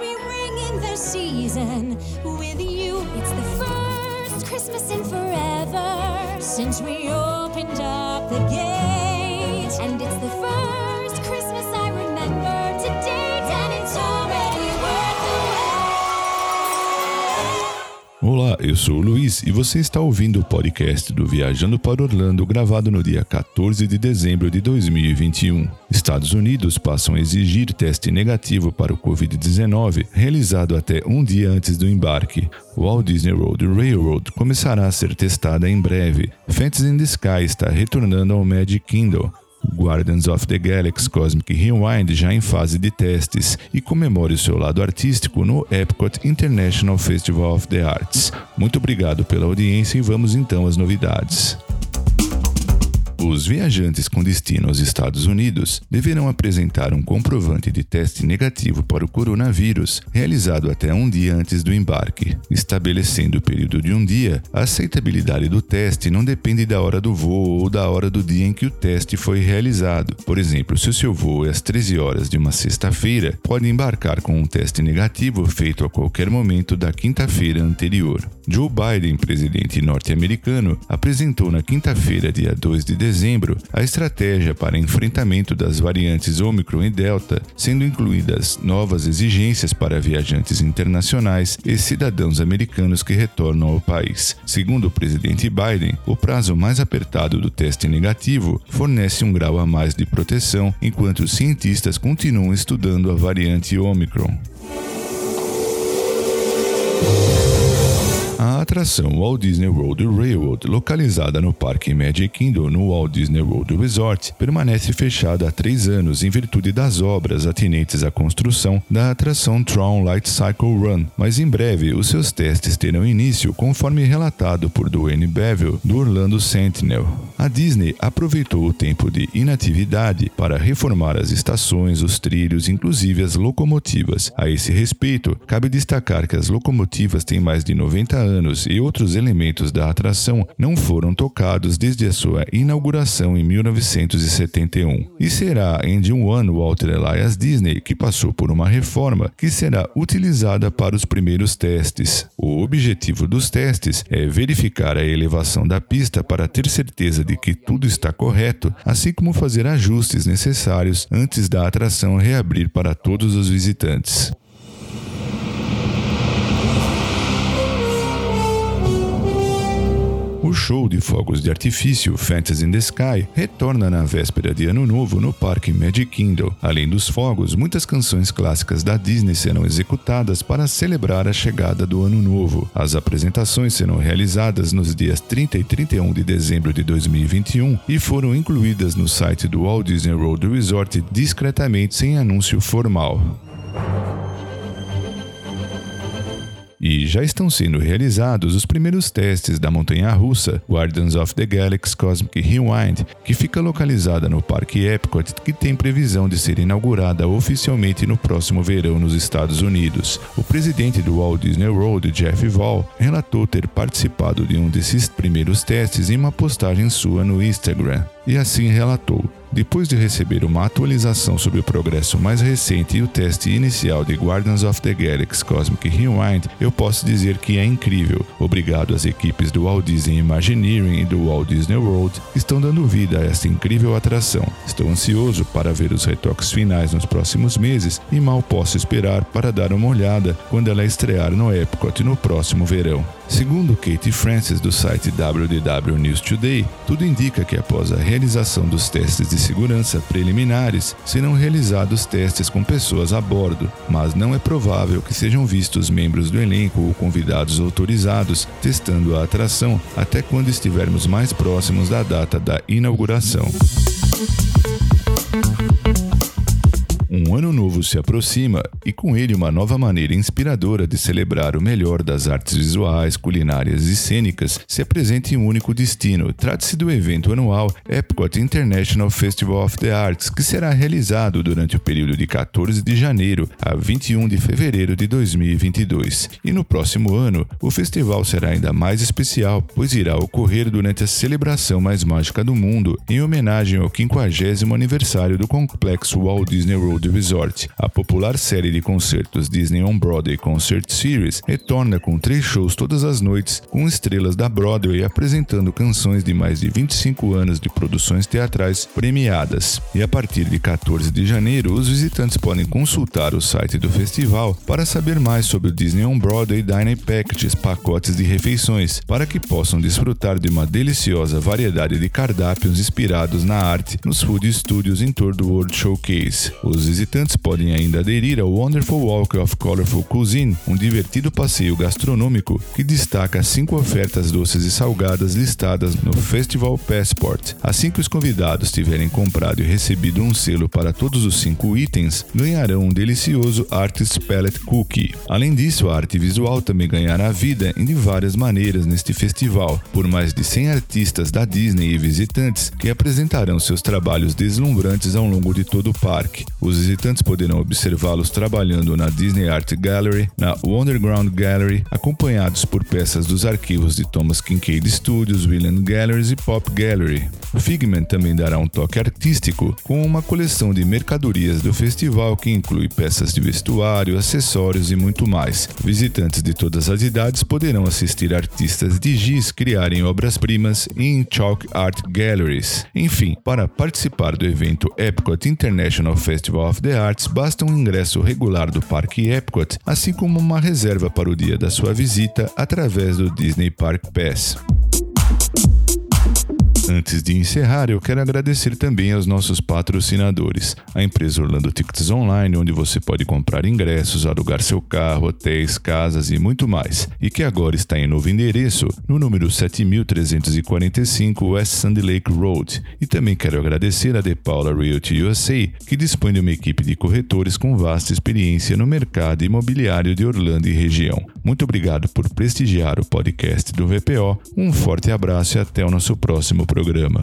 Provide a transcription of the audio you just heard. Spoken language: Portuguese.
we ring in the season with you. It's the first Christmas in forever since we opened up the gate. Olá, eu sou o Luiz e você está ouvindo o podcast do Viajando para Orlando, gravado no dia 14 de dezembro de 2021. Estados Unidos passam a exigir teste negativo para o Covid-19, realizado até um dia antes do embarque. Walt Disney World Railroad começará a ser testada em breve. Fantasy in the Sky está retornando ao Magic Kingdom. Guardians of the Galaxy Cosmic Rewind já em fase de testes e comemore o seu lado artístico no Epcot International Festival of the Arts. Muito obrigado pela audiência e vamos então às novidades. Os viajantes com destino aos Estados Unidos deverão apresentar um comprovante de teste negativo para o coronavírus, realizado até um dia antes do embarque. Estabelecendo o período de um dia, a aceitabilidade do teste não depende da hora do voo ou da hora do dia em que o teste foi realizado. Por exemplo, se o seu voo é às 13 horas de uma sexta-feira, pode embarcar com um teste negativo feito a qualquer momento da quinta-feira anterior. Joe Biden, presidente norte-americano, apresentou na quinta-feira, dia 2 de dezembro, a estratégia para enfrentamento das variantes Omicron e Delta, sendo incluídas novas exigências para viajantes internacionais e cidadãos americanos que retornam ao país. Segundo o presidente Biden, o prazo mais apertado do teste negativo fornece um grau a mais de proteção, enquanto os cientistas continuam estudando a variante Omicron. A atração Walt Disney World Railroad, localizada no Parque Magic Kingdom no Walt Disney World Resort, permanece fechada há três anos em virtude das obras atinentes à construção da atração Tron Light Cycle Run, mas em breve os seus testes terão início conforme relatado por Duane Bevel do Orlando Sentinel. A Disney aproveitou o tempo de inatividade para reformar as estações, os trilhos, inclusive as locomotivas. A esse respeito, cabe destacar que as locomotivas têm mais de 90 anos e outros elementos da atração não foram tocados desde a sua inauguração em 1971. E será em de um ano Walter Elias Disney que passou por uma reforma que será utilizada para os primeiros testes. O objetivo dos testes é verificar a elevação da pista para ter certeza de que tudo está correto, assim como fazer ajustes necessários antes da atração reabrir para todos os visitantes. O show de fogos de artifício Fantasy in the Sky retorna na véspera de Ano Novo no Parque Magic Kingdom. Além dos fogos, muitas canções clássicas da Disney serão executadas para celebrar a chegada do Ano Novo. As apresentações serão realizadas nos dias 30 e 31 de dezembro de 2021 e foram incluídas no site do Walt Disney World Resort discretamente sem anúncio formal. E já estão sendo realizados os primeiros testes da montanha-russa Guardians of the Galaxy Cosmic Rewind, que fica localizada no Parque Epcot, que tem previsão de ser inaugurada oficialmente no próximo verão nos Estados Unidos. O presidente do Walt Disney World, Jeff Wall, relatou ter participado de um desses primeiros testes em uma postagem sua no Instagram. E assim relatou: depois de receber uma atualização sobre o progresso mais recente e o teste inicial de Guardians of the Galaxy Cosmic Rewind, eu posso dizer que é incrível. Obrigado às equipes do Walt Disney Imagineering e do Walt Disney World que estão dando vida a esta incrível atração. Estou ansioso para ver os retoques finais nos próximos meses e mal posso esperar para dar uma olhada quando ela estrear no Epcot no próximo verão. Segundo Kate Francis do site WDW News Today, tudo indica que após a realização dos testes de segurança preliminares, serão realizados testes com pessoas a bordo, mas não é provável que sejam vistos membros do elenco ou convidados autorizados testando a atração até quando estivermos mais próximos da data da inauguração. Um ano novo se aproxima e com ele uma nova maneira inspiradora de celebrar o melhor das artes visuais, culinárias e cênicas se apresenta em um único destino. Trata-se do evento anual Epcot International Festival of the Arts, que será realizado durante o período de 14 de janeiro a 21 de fevereiro de 2022. E no próximo ano, o festival será ainda mais especial, pois irá ocorrer durante a celebração mais mágica do mundo, em homenagem ao 50 aniversário do complexo Walt Disney World Resort. A popular série de concertos Disney on Broadway Concert Series retorna com três shows todas as noites, com estrelas da Broadway apresentando canções de mais de 25 anos de produções teatrais premiadas. E a partir de 14 de janeiro, os visitantes podem consultar o site do festival para saber mais sobre o Disney on Broadway Dining Packages, pacotes de refeições, para que possam desfrutar de uma deliciosa variedade de cardápios inspirados na arte nos Food Studios em torno do World Showcase. Os visitantes podem ainda aderir ao Wonderful Walk of Colorful Cuisine, um divertido passeio gastronômico que destaca cinco ofertas doces e salgadas listadas no Festival Passport. Assim que os convidados tiverem comprado e recebido um selo para todos os cinco itens, ganharão um delicioso Artist Palette Cookie. Além disso, a arte visual também ganhará vida de várias maneiras neste festival, por mais de 100 artistas da Disney e visitantes que apresentarão seus trabalhos deslumbrantes ao longo de todo o parque. Os visitantes poderão observá-los trabalhando na Disney Art Gallery, na Wonderground Gallery, acompanhados por peças dos arquivos de Thomas Kincaid Studios, William Galleries e Pop Gallery. Figment também dará um toque artístico com uma coleção de mercadorias do festival que inclui peças de vestuário, acessórios e muito mais. Visitantes de todas as idades poderão assistir artistas de giz criarem obras-primas em Chalk Art Galleries. Enfim, para participar do evento Epcot International Festival of the Arts, basta um ingresso regular do Parque Epcot, assim como uma reserva para o dia da sua visita através do Disney Park Pass. Antes de encerrar, eu quero agradecer também aos nossos patrocinadores, a empresa Orlando Tickets Online, onde você pode comprar ingressos, alugar seu carro, hotéis, casas e muito mais, e que agora está em novo endereço, no número 7345 West Sandy Lake Road. E também quero agradecer a De Paula Realty USA, que dispõe de uma equipe de corretores com vasta experiência no mercado imobiliário de Orlando e região. Muito obrigado por prestigiar o podcast do VPO. Um forte abraço e até o nosso próximo programa.